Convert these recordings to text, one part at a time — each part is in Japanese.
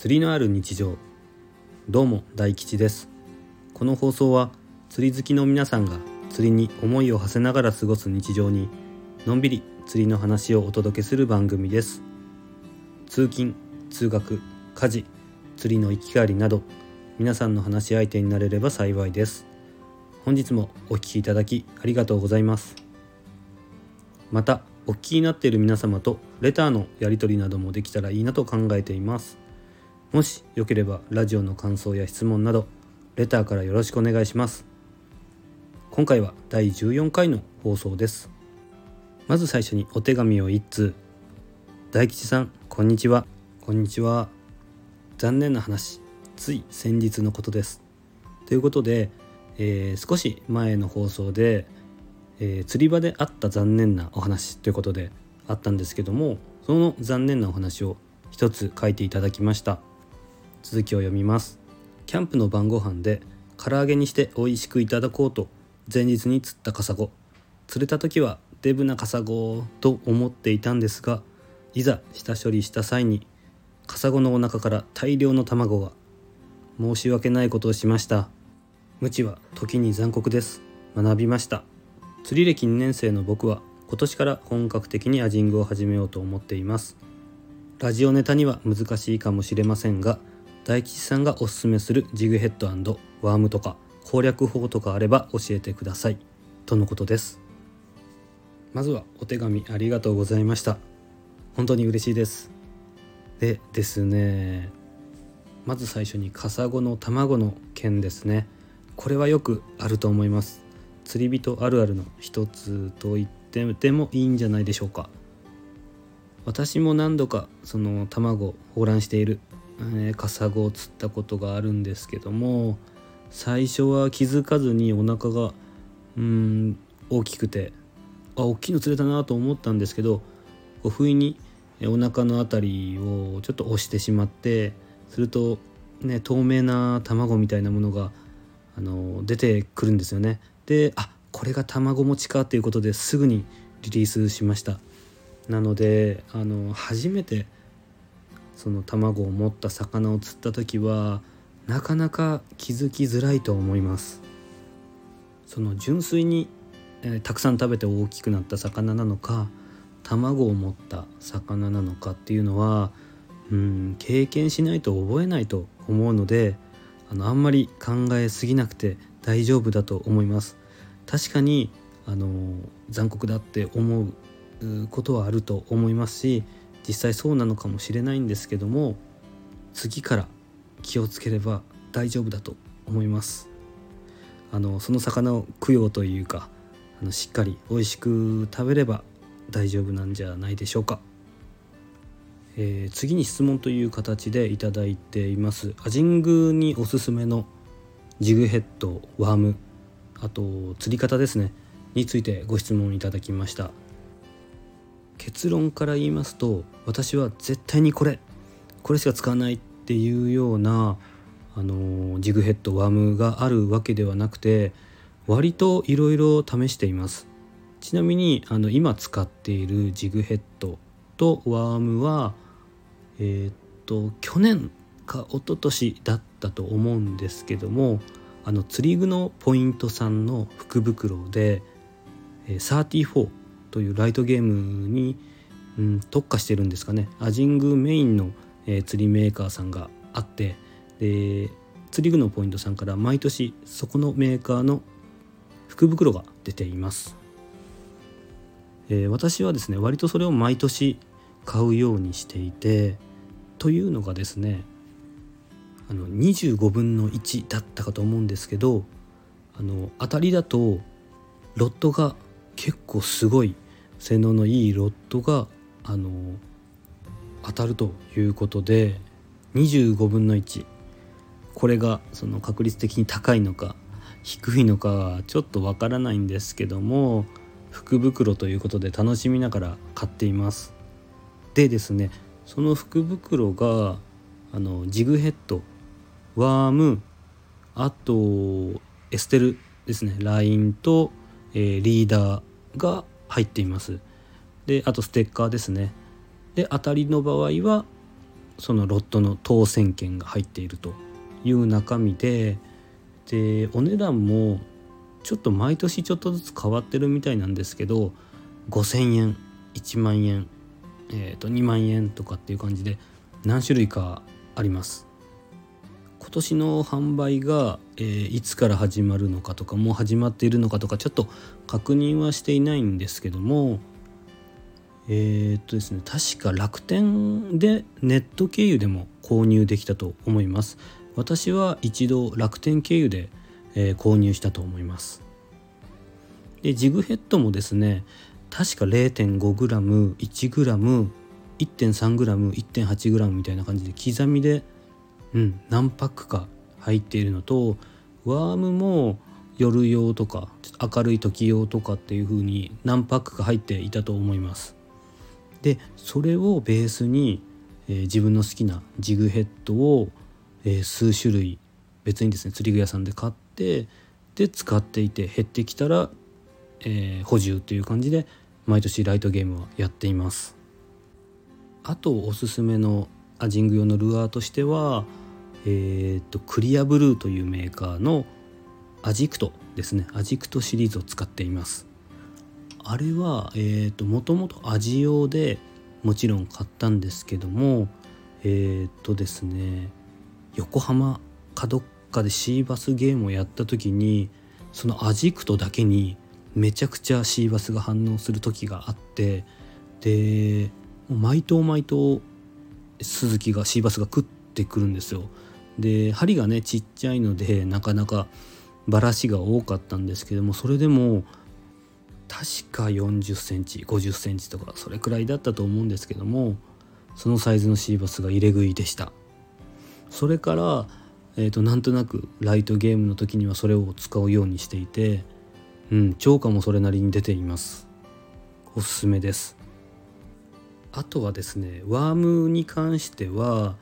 釣りのある日常。どうも大吉です。この放送は釣り好きの皆さんが釣りに思いを馳せながら過ごす日常にのんびり釣りの話をお届けする番組です。通勤通学家事釣りの行き帰りなど皆さんの話し相手になれれば幸いです。本日もお聴きいただきありがとうございます。またお聞きになっている皆様とレターのやり取りなどもできたらいいなと考えています。もしよければラジオの感想や質問などレターからよろしくお願いします。今回は第14回の放送です。まず最初にお手紙を一通。大吉さんこんにちは。こんにちは。残念な話。つい先日のことです。ということで、えー、少し前の放送でえー、釣り場であった残念なお話ということであったんですけどもその残念なお話を一つ書いていただきました。続きを読みます。キャンプの晩ご飯で唐揚げにして美味しくいただこうと前日に釣ったカサゴ。釣れた時はデブなカサゴと思っていたんですがいざ下処理した際にカサゴのお腹から大量の卵が申し訳ないことをしました。無知は時に残酷です。学びました。釣り歴2年生の僕は今年から本格的にアジングを始めようと思っています。ラジオネタには難しいかもしれませんが大吉さんがおすすめするジグヘッドワームとか攻略法とかあれば教えてください。とのことです。まずはお手紙ありがとうございました。本当に嬉しいです。でですね。まず最初にカサゴの卵の件ですね。これはよくあると思います。釣り人あるあるの一つと言ってもいいんじゃないでしょうか。私も何度かその卵を放卵している、えー、カサゴを釣ったことがあるんですけども最初は気づかずにお腹がうん大きくてあ大きいの釣れたなと思ったんですけどこう不意にお腹の辺りをちょっと押してしまってするとね透明な卵みたいなものがあの出てくるんですよね。であこれが卵持ちかということですぐにリリースしました。なのであの初めてその卵を持った魚を釣った時はなかなか気づきづらいと思います。その純粋に、えー、たくさん食べて大きくなった魚なのか卵を持った魚なのかっていうのはうん経験しないと覚えないと思うのであのあんまり考えすぎなくて大丈夫だと思います。確かにあの残酷だって思うことはあると思いますし実際そうなのかもしれないんですけども次から気をつければ大丈夫だと思います。あのその魚を供養というかあのしっかり美味しく食べれば大丈夫なんじゃないでしょうか、えー、次に質問という形でいただいています。アジングにおすすめのジグヘッドワームあと釣り方ですねについてご質問いただきました。結論から言いますと私は絶対にこれこれしか使わないっていうようなあのジグヘッドワームがあるわけではなくて割といろいろ試しています。ちなみにあの今使っているジグヘッドとワームはえー、っと去年か一昨年だったと思うんですけどもあの釣り具のポイントさんの福袋で34というライトゲームに、うん、特化してるんですかね。アジングメインの、えー、釣りメーカーさんがあってで釣り具のポイントさんから毎年そこのメーカーの福袋が出ています、えー、私はですね割とそれを毎年買うようにしていてというのがですねあの25分の1だったかと思うんですけどあの当たりだとロットが結構すごい性能のいいロットがあの当たるということで25分の1これがその確率的に高いのか低いのかちょっとわからないんですけども福袋ということで楽しみながら買っています。でですねその福袋があのジグヘッドワームあとエステルですねラインと、えー、リーダーが入っています。であとステッカーですね。で当たりの場合はそのロットの当選券が入っているという中身ででお値段もちょっと毎年ちょっとずつ変わってるみたいなんですけど5,000円1万円、えー、と2万円とかっていう感じで何種類かあります。今年の販売が、えー、いつから始まるのかとかもう始まっているのかとかちょっと確認はしていないんですけどもえー、っとですね確か楽天でネット経由でも購入できたと思います。私は一度楽天経由で、えー、購入したと思います。でジグヘッドもですね確か 0.5g1g 1.3g、1.8g みたいな感じで刻みで、うん、何パックか入っているのとワームも夜用とか明るい時用とかっていう風に何パックか入っていたと思います。でそれをベースに、えー、自分の好きなジグヘッドを、えー、数種類別にですね釣り具屋さんで買ってで使っていて減ってきたら、えー、補充という感じで毎年ライトゲームはやっています。あとおすすめのアジング用のルアーとしては、えーと、クリアブルーというメーカーのアジクトですねアジクトシリーズを使っていますあれは、えーと、もともとアジ用でもちろん買ったんですけどもえっ、とですね横浜かどっかでシーバスゲームをやった時にそのアジクトだけにめちゃくちゃシーバスが反応する時があってで毎頭毎頭鈴木がシーバスが食ってくるんですよ。で針がねちっちゃいのでなかなかバラシが多かったんですけどもそれでも確か40センチ50センチとかそれくらいだったと思うんですけどもそのサイズのシーバスが入れ食いでした。それから、えーと、なんとなくライトゲームの時にはそれを使うようにしていてうん超過もそれなりに出ています。おすすめです。あとはですねワームに関しては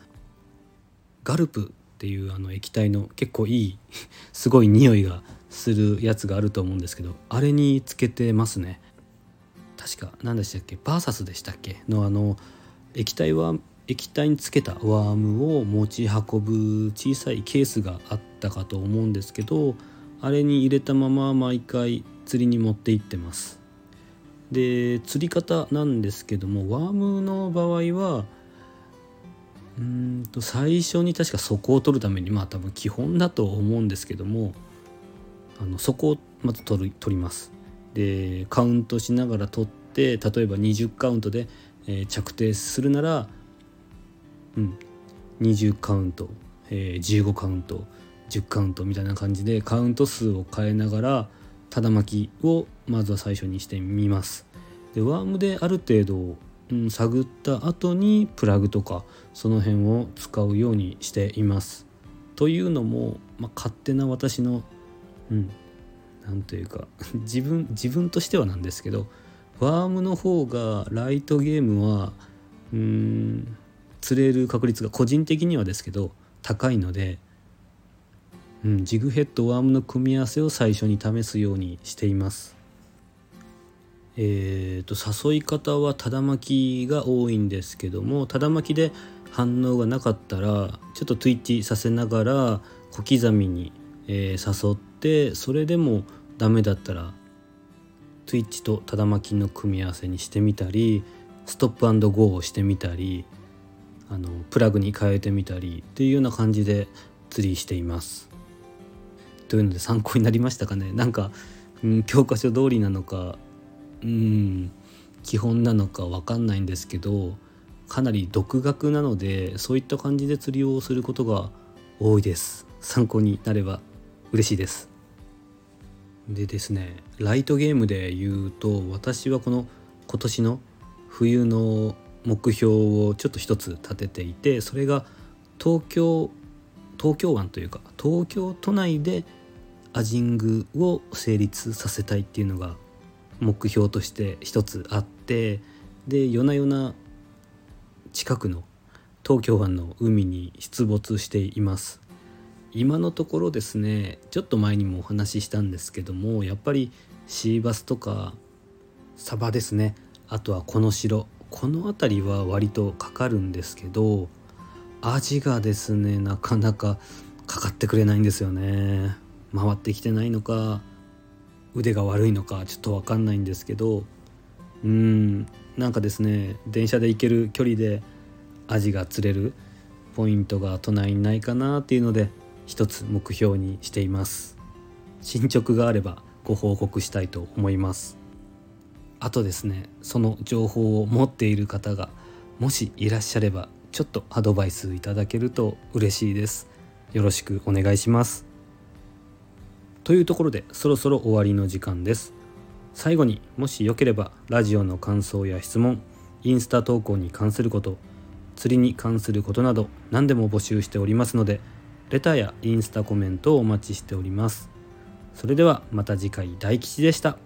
ガルプっていうあの液体の結構いい すごい匂いがするやつがあると思うんですけどあれにつけてますね。確か何でしたっけ？バーサスでしたっけ？のあの液体は液体につけたワームを持ち運ぶ小さいケースがあったかと思うんですけどあれに入れたまま毎回釣りに持って行ってます。で釣り方なんですけどもワームの場合はうんと最初に確か底を取るためにまあ多分基本だと思うんですけどもあの底をまず取る取りますでカウントしながら取って例えば20カウントで、えー、着底するなら、うん、20カウント、えー、15カウント10カウントみたいな感じでカウント数を変えながらただ巻きをまずは最初にしてみます。でワームである程度、うん、探った後にプラグとかその辺を使うようにしています。というのも、まあ、勝手な私のうんなんというか 自分自分としてはなんですけどワームの方がライトゲームはうーん釣れる確率が個人的にはですけど高いのでうん、ジグヘッドワームの組み合わせを最初に試すようにしていますえーと、誘い方はただ巻きが多いんですけどもただ巻きで反応がなかったらちょっとトゥイッチさせながら小刻みに、えー、誘ってそれでもダメだったらトゥイッチとただ巻きの組み合わせにしてみたりストップゴーをしてみたりあのプラグに変えてみたりっていうような感じで釣りしています。というので参考になりましたかね？なんか、うん、教科書通りなのかうん。基本なのか分かんないんですけどかなり独学なのでそういった感じで釣りをすることが多いです。参考になれば嬉しいです。でですねライトゲームで言うと私はこの今年の冬の目標をちょっと一つ立てていてそれが東京東京湾というか東京都内でアジングを成立させたいっていうのが目標として一つあってで夜な夜な近くの東京湾の海に出没しています。今のところですねちょっと前にもお話ししたんですけどもやっぱりシーバスとかサバですね。あとはこの城。この辺りは割とかかるんですけど味がですねなかなかかかってくれないんですよね。回ってきてないのか腕が悪いのかちょっと分かんないんですけどうんなんかですね電車で行ける距離でアジが釣れるポイントが都内にないかなっていうので一つ目標にしています。進捗があればご報告したいと思います。あとですねその情報を持っている方がもしいらっしゃればちょっとアドバイスいただけると嬉しいです。よろしくお願いします。というところでそろそろ終わりの時間です。最後にもしよければラジオの感想や質問インスタ投稿に関すること釣りに関することなど何でも募集しておりますのでレターやインスタコメントをお待ちしております。それではまた次回大吉でした。